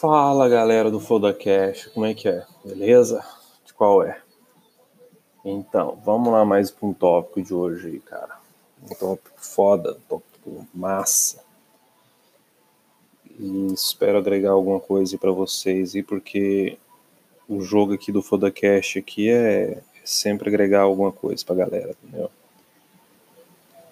Fala galera do Fodacast, como é que é? Beleza? De qual é? Então, vamos lá mais para um tópico de hoje aí, cara. Um tópico foda, um tópico massa. E espero agregar alguma coisa para vocês aí, porque o jogo aqui do Fodacast aqui é sempre agregar alguma coisa pra galera, entendeu?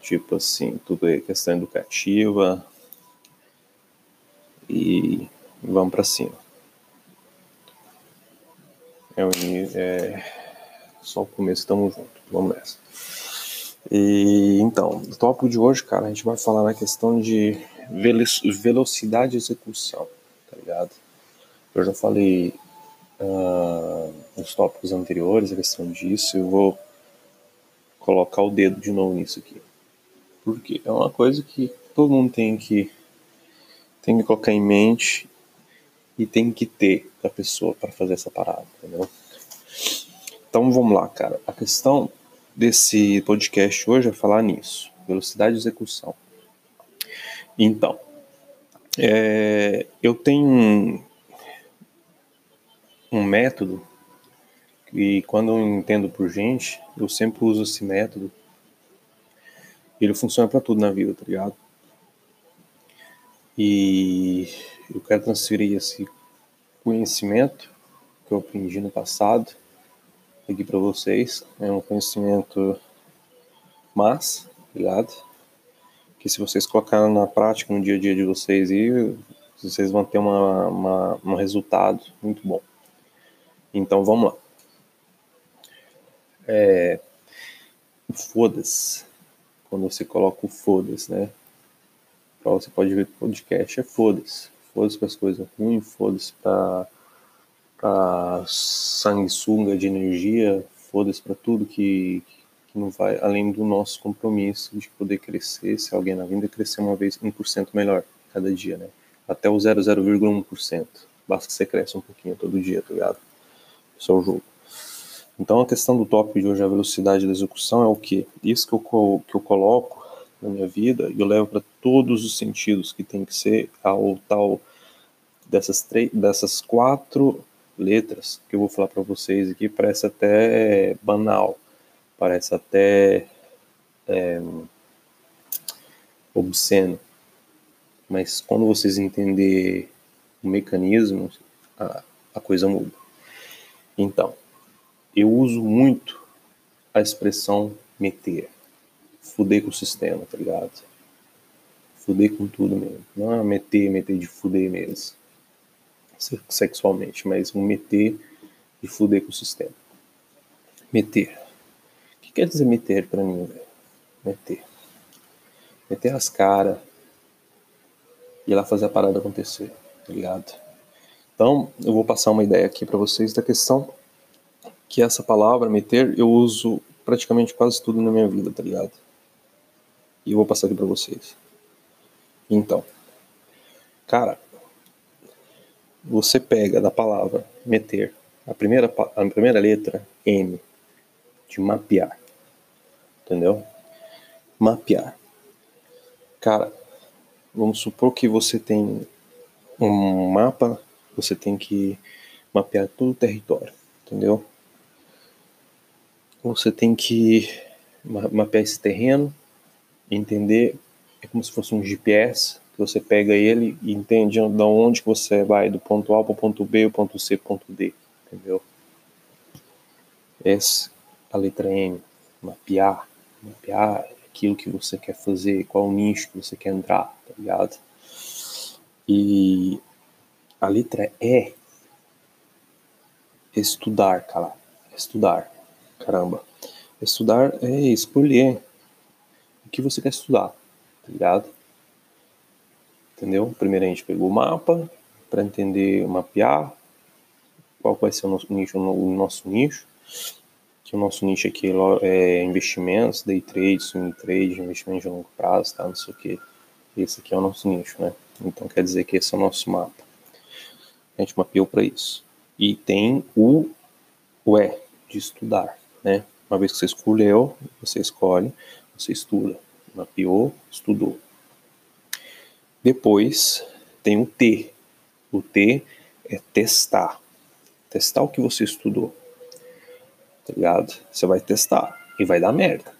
Tipo assim, tudo é questão educativa. E vamos para cima. É, o, é só o começo, estamos juntos. Vamos nessa. E então, o tópico de hoje, cara, a gente vai falar na questão de velocidade de execução, tá ligado? Eu já falei uh, nos tópicos anteriores a questão disso, eu vou colocar o dedo de novo nisso aqui. Porque é uma coisa que todo mundo tem que tem que colocar em mente e tem que ter a pessoa para fazer essa parada, entendeu? Então vamos lá, cara. A questão desse podcast hoje é falar nisso, velocidade de execução. Então, é, eu tenho um, um método e quando eu entendo por gente, eu sempre uso esse método. Ele funciona para tudo na vida, tá ligado? E eu quero transferir esse conhecimento que eu aprendi no passado aqui para vocês. É um conhecimento massa, ligado? Que se vocês colocarem na prática no dia a dia de vocês, e vocês vão ter uma, uma, um resultado muito bom. Então vamos lá. É, foda-se. Quando você coloca o foda-se, né? você pode ver podcast é foda-se. Foda-se para as coisas ruins, foda-se para para sanguessuga de energia, foda-se para tudo que, que não vai além do nosso compromisso de poder crescer, se alguém na vida crescer uma vez 1% melhor cada dia, né? Até o 0,01%. Basta que você cresça um pouquinho todo dia, tá ligado? Isso é o jogo. Então a questão do tópico de hoje, a velocidade da execução, é o que? Isso que eu, que eu coloco na minha vida e eu levo para todos os sentidos que tem que ser ao tal dessas três, dessas quatro letras que eu vou falar para vocês aqui parece até banal, parece até é, obsceno, mas quando vocês entender o mecanismo, a, a coisa muda. Então, eu uso muito a expressão meter fuder com o sistema, tá ligado? Fuder com tudo mesmo. Não é meter, meter de fuder mesmo. Sexualmente, mas um meter de fuder com o sistema. Meter. O que quer dizer meter pra mim, velho? Meter. Meter as caras e lá fazer a parada acontecer, tá ligado? Então, eu vou passar uma ideia aqui para vocês da questão que essa palavra, meter, eu uso praticamente quase tudo na minha vida, tá ligado? E eu vou passar aqui para vocês. Então, cara, você pega da palavra meter a primeira, a primeira letra M de mapear, entendeu? Mapear. Cara, vamos supor que você tem um mapa, você tem que mapear todo o território, entendeu? Você tem que mapear esse terreno, entender é como se fosse um GPS, que você pega ele e entende de onde que você vai, do ponto A para o ponto B, o ponto C, ponto D, entendeu? Essa a letra M, mapear, mapear aquilo que você quer fazer, qual nicho que você quer entrar, tá ligado? E a letra E, estudar, cara, estudar, caramba. Estudar é escolher o que você quer estudar, tá ligado? Entendeu? Primeiro a gente pegou o mapa para entender, mapear qual vai ser o nosso nicho, o nosso nicho. Que o nosso nicho aqui é investimentos, day trade, swing trade, investimento de longo prazo, tá? Não sei o que. Esse aqui é o nosso nicho, né? Então quer dizer que esse é o nosso mapa. A gente mapeou para isso. E tem o, o E de estudar, né? Uma vez que você escolheu, você escolhe você estuda. Mapeou, estudou. Depois tem o T. O T é testar. Testar o que você estudou. Tá ligado? Você vai testar e vai dar merda.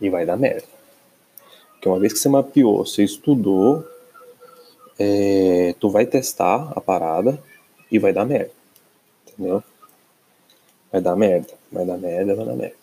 E vai dar merda. Porque uma vez que você mapeou, você estudou, é, tu vai testar a parada e vai dar merda. Entendeu? Vai dar merda, vai dar merda, vai dar merda.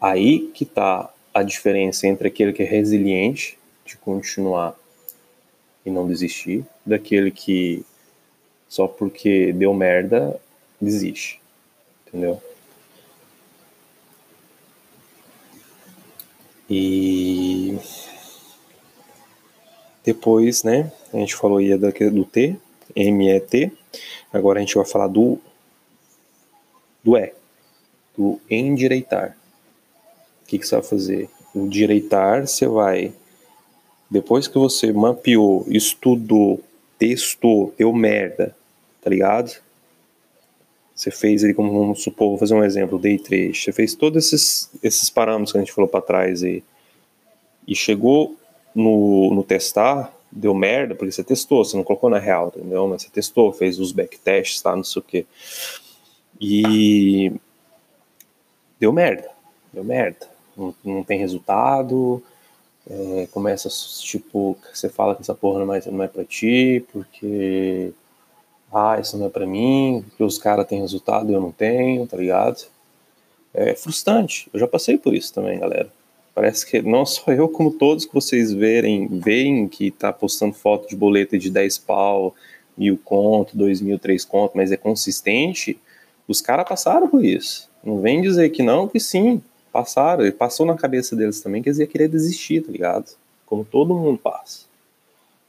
Aí que tá a diferença entre aquele que é resiliente de continuar e não desistir, daquele que só porque deu merda desiste. Entendeu? E depois, né, a gente falou aí do T, M-E-T, agora a gente vai falar do, do E, do endireitar. Que, que você vai fazer? O direitar, você vai, depois que você mapeou, estudou, testou, deu merda, tá ligado? Você fez ele, como vamos supor, vou fazer um exemplo, day 3. Você fez todos esses, esses parâmetros que a gente falou para trás aí. E chegou no, no testar, deu merda, porque você testou, você não colocou na real, entendeu? Mas você testou, fez os backtests, tá? Não sei o quê. E deu merda. Deu merda. Não, não tem resultado. É, começa, tipo, você fala que essa porra não é, não é pra ti, porque ah, isso não é para mim, porque os caras têm resultado e eu não tenho, tá ligado? É frustrante. Eu já passei por isso também, galera. Parece que não só eu, como todos que vocês verem, veem que tá postando foto de boleta de 10 pau, mil conto, dois mil, três conto, mas é consistente. Os caras passaram por isso. Não vem dizer que não, que sim, passaram. E passou na cabeça deles também que eles iam querer desistir, tá ligado? Como todo mundo passa.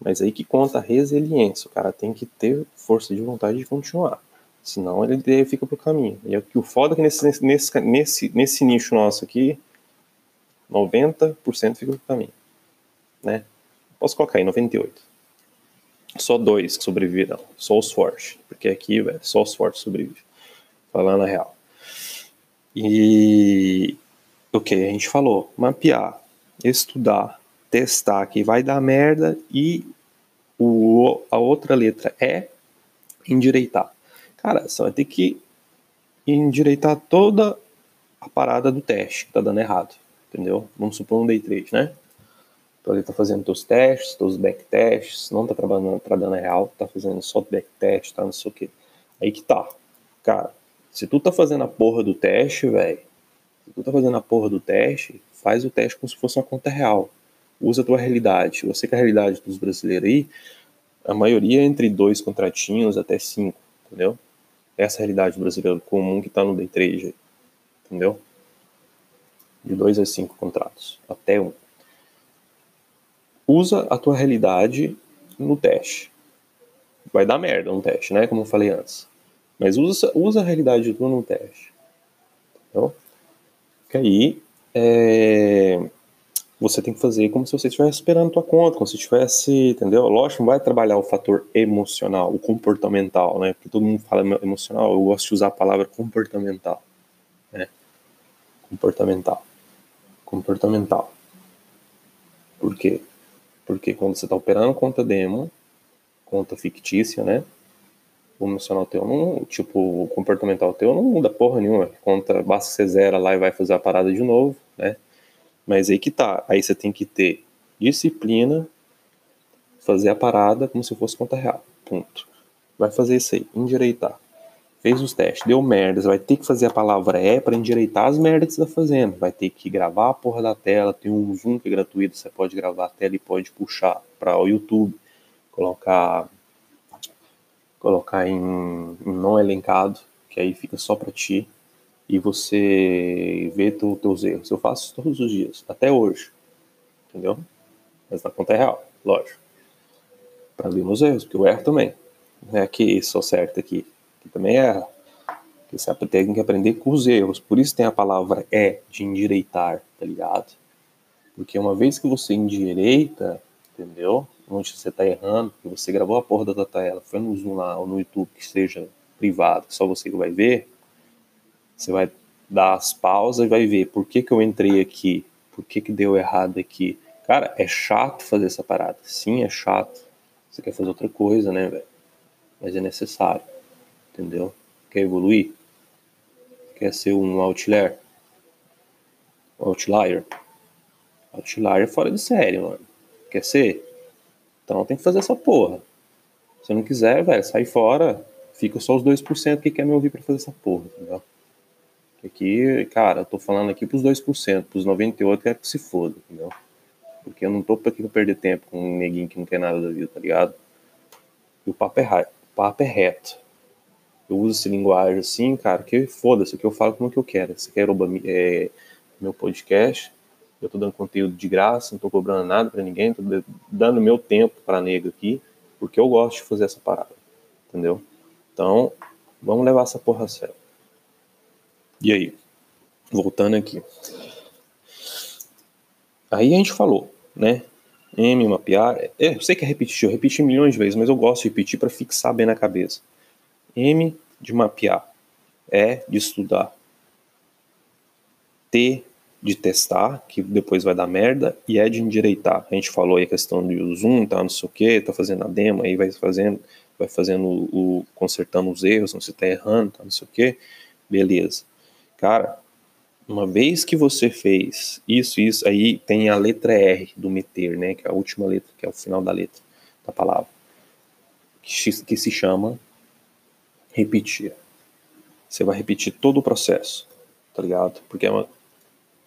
Mas aí que conta a resiliência. O cara tem que ter força de vontade de continuar. Senão ele fica pro caminho. E o foda é que nesse, nesse, nesse, nesse nicho nosso aqui, 90% fica pro caminho. Né? Posso colocar aí 98. Só dois que sobreviveram. Só os fortes. Porque aqui, velho, só os fortes sobrevivem. Falando a real. E o que a gente falou? Mapear, estudar, testar que vai dar merda e o, a outra letra é endireitar. Cara, você vai ter que endireitar toda a parada do teste que tá dando errado, entendeu? Vamos supor um day trade, né? Então ele tá fazendo teus testes, teus backtests, não tá trabalhando para dando real, tá fazendo só backtest, tá não sei o que. Aí que tá. Cara, se tu tá fazendo a porra do teste, velho, se tu tá fazendo a porra do teste, faz o teste como se fosse uma conta real usa a tua realidade. Você que é a realidade dos brasileiros aí, a maioria é entre dois contratinhos até cinco, entendeu? Essa é realidade do brasileiro comum que está no day trade, entendeu? De dois a cinco contratos, até um. Usa a tua realidade no teste. Vai dar merda no teste, né? Como eu falei antes. Mas usa, usa a realidade tua no teste. Entendeu? Aí é, você tem que fazer como se você estivesse esperando tua conta, como se estivesse, entendeu? Lógico, não vai trabalhar o fator emocional, o comportamental, né? Porque todo mundo fala emocional, eu gosto de usar a palavra comportamental, né? Comportamental. Comportamental. Por quê? Porque quando você está operando conta demo, conta fictícia, né? O emocional teu não, tipo, o comportamental teu não muda porra nenhuma. Conta, basta você zera lá e vai fazer a parada de novo, né? Mas aí que tá. Aí você tem que ter disciplina, fazer a parada como se fosse conta real. Ponto. Vai fazer isso aí, endireitar. Fez os testes, deu merda, você vai ter que fazer a palavra é para endireitar as merdas que você tá fazendo. Vai ter que gravar a porra da tela, tem um zoom que é gratuito, você pode gravar a tela e pode puxar para o YouTube, colocar colocar em, em não elencado, que aí fica só para ti e você vê os teus erros. Eu faço todos os dias, até hoje. Entendeu? Mas na conta é real, lógico. Para ver meus erros, porque eu erro também. Não é que sou certo aqui, que também erra. Você tem que aprender com os erros. Por isso tem a palavra é de endireitar, tá ligado? Porque uma vez que você endireita, entendeu? Onde você tá errando, que você gravou a porra da tela, foi no Zoom lá ou no YouTube que seja privado, que só você que vai ver, você vai dar as pausas e vai ver por que, que eu entrei aqui, por que, que deu errado aqui. Cara, é chato fazer essa parada. Sim, é chato. Você quer fazer outra coisa, né, velho? mas é necessário, entendeu? Quer evoluir? Quer ser um outlier? Outlier? Outlier é fora de série, mano. Quer ser? Então tem que fazer essa porra. Se não quiser, velho, sai fora. Fica só os 2% que quer me ouvir pra fazer essa porra, entendeu? Aqui, cara, eu tô falando aqui pros 2%, pros 98% quer que se foda, entendeu? Porque eu não tô aqui pra perder tempo com um neguinho que não quer nada da vida, tá ligado? E o papo é, o papo é reto. Eu uso essa linguagem assim, cara, que foda-se, que eu falo como que eu quero. Você quer é, meu podcast, eu tô dando conteúdo de graça, não tô cobrando nada para ninguém, tô dando meu tempo pra nega aqui, porque eu gosto de fazer essa parada, entendeu? Então, vamos levar essa porra a sério. E aí? Voltando aqui. Aí a gente falou, né? M, mapear. É, eu sei que é repetir, eu repeti milhões de vezes, mas eu gosto de repetir para fixar bem na cabeça. M de mapear. É de estudar. T de testar, que depois vai dar merda, e é de endireitar. A gente falou aí a questão do zoom, tá, não sei o que, tá fazendo a demo, aí vai fazendo, vai fazendo o, consertando os erros, não se tá errando, tá, não sei o que, beleza. Cara, uma vez que você fez isso, isso, aí tem a letra R do meter, né, que é a última letra, que é o final da letra da palavra, que, que se chama repetir. Você vai repetir todo o processo, tá ligado? Porque é uma,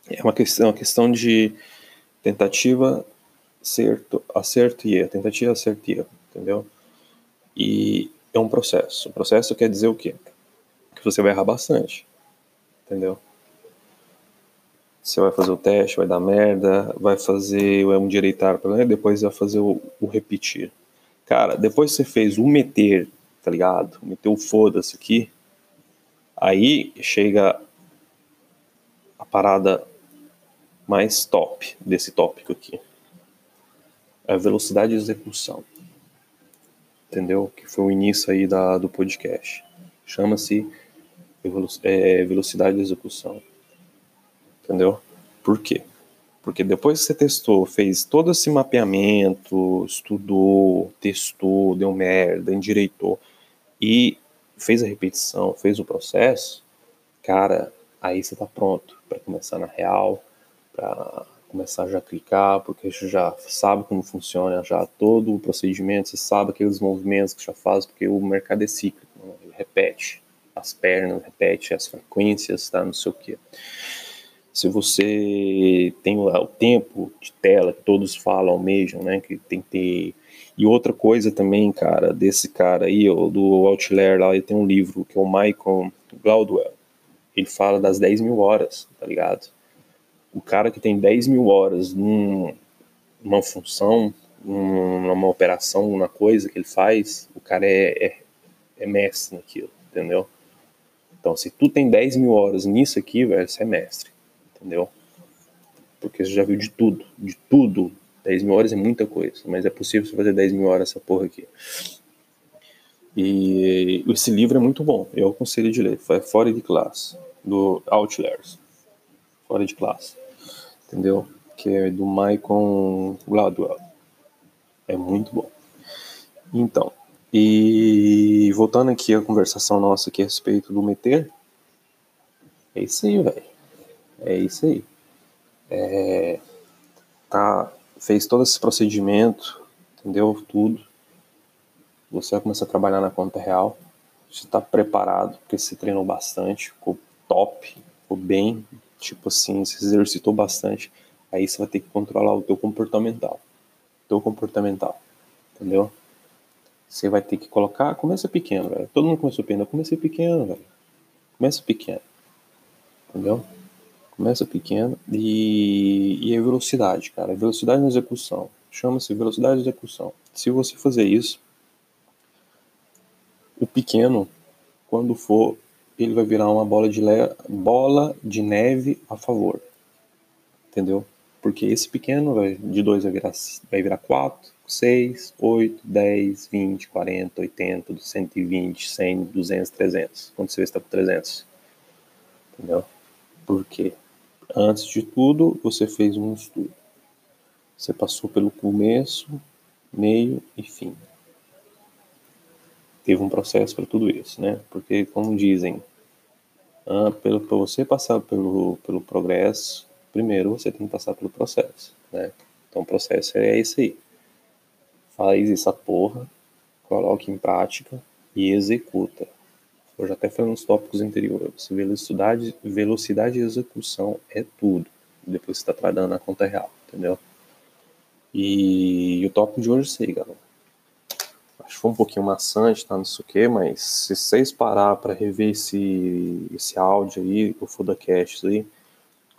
é uma questão, uma questão de tentativa, acerto, acerto e erro, tentativa, acerto e erro, entendeu? E é um processo. O processo quer dizer o quê? Que você vai errar bastante, entendeu? Você vai fazer o teste, vai dar merda, vai fazer o endireitar, depois vai fazer o, o repetir. Cara, depois você fez o meter, tá ligado? Meteu o foda-se aqui, aí chega a parada mais top desse tópico aqui. A velocidade de execução. Entendeu? Que foi o início aí da, do podcast. Chama-se é, velocidade de execução. Entendeu? Por quê? Porque depois que você testou, fez todo esse mapeamento, estudou, testou, deu merda, endireitou e fez a repetição, fez o processo, cara, aí você tá pronto para começar na real, para começar já a clicar, porque você já sabe como funciona já todo o procedimento, você sabe aqueles movimentos que já faz, porque o mercado é cíclico, né? ele repete as pernas, repete as frequências, tá, não sei o que se você tem o tempo de tela que todos falam, almejam, né, que tem que ter... E outra coisa também, cara, desse cara aí, do Outlier lá, ele tem um livro que é o Michael Gladwell. Ele fala das 10 mil horas, tá ligado? O cara que tem 10 mil horas num, numa função, numa operação, numa coisa que ele faz, o cara é, é, é mestre naquilo, entendeu? Então, se tu tem 10 mil horas nisso aqui, velho, você é mestre entendeu? Porque você já viu de tudo, de tudo. 10 mil horas é muita coisa, mas é possível você fazer 10 mil horas essa porra aqui. E esse livro é muito bom, eu aconselho de ler. Fora de Classe, do Outliers. Fora de Classe, entendeu? Que é do Michael Gladwell. É muito bom. Então, e voltando aqui à conversação nossa aqui a respeito do meter, é isso aí, velho. É isso aí. É, tá, fez todo esse procedimento, entendeu? Tudo. Você vai começar a trabalhar na conta real. Você está preparado, porque você treinou bastante, ficou top, ficou bem, tipo assim, se exercitou bastante. Aí você vai ter que controlar o teu comportamental. Teu comportamental, entendeu? Você vai ter que colocar, começa pequeno, velho. Todo mundo começou pequeno, eu comecei pequeno, velho. Começa pequeno, entendeu? Começa pequeno e, e a velocidade, cara. Velocidade na execução. Chama-se velocidade de execução. Se você fazer isso, o pequeno, quando for, ele vai virar uma bola de, le... bola de neve a favor. Entendeu? Porque esse pequeno vai, de 2 vai virar, vai virar 4, 6, 8, 10, 20, 40, 80, 120, 100, 200, 300. Quando você vê, está com 300. Entendeu? Por quê? Antes de tudo, você fez um estudo. Você passou pelo começo, meio e fim. Teve um processo para tudo isso, né? Porque, como dizem, ah, para você passar pelo, pelo progresso, primeiro você tem que passar pelo processo, né? Então, o processo é esse aí. Faz essa porra, coloque em prática e executa. Eu já até falei nos tópicos anteriores. Velocidade, velocidade de execução é tudo. Depois você está trabalhando na conta real, entendeu? E, e o tópico de hoje é isso aí, galera. Acho que foi um pouquinho maçante, tá? Não sei o quê, mas se vocês parar para rever esse, esse áudio aí, o Fodacast aí,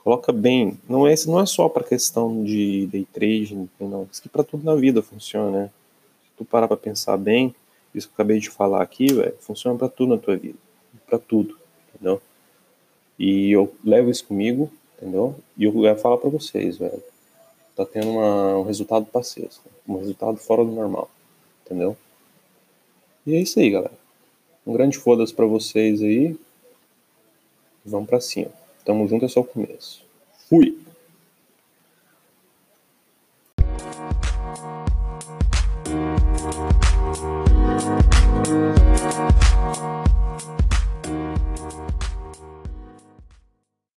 coloca bem. Não é, não é só para questão de day trading, não. Isso que para tudo na vida funciona, né? Se tu parar para pensar bem, isso que eu acabei de falar aqui, velho, funciona para tudo na tua vida. para tudo, entendeu? E eu levo isso comigo, entendeu? E eu quero falar para vocês, velho. Tá tendo uma, um resultado parceiro, um resultado fora do normal, entendeu? E é isso aí, galera. Um grande foda-se pra vocês aí. Vamos pra cima. Tamo junto, é só o começo. Fui!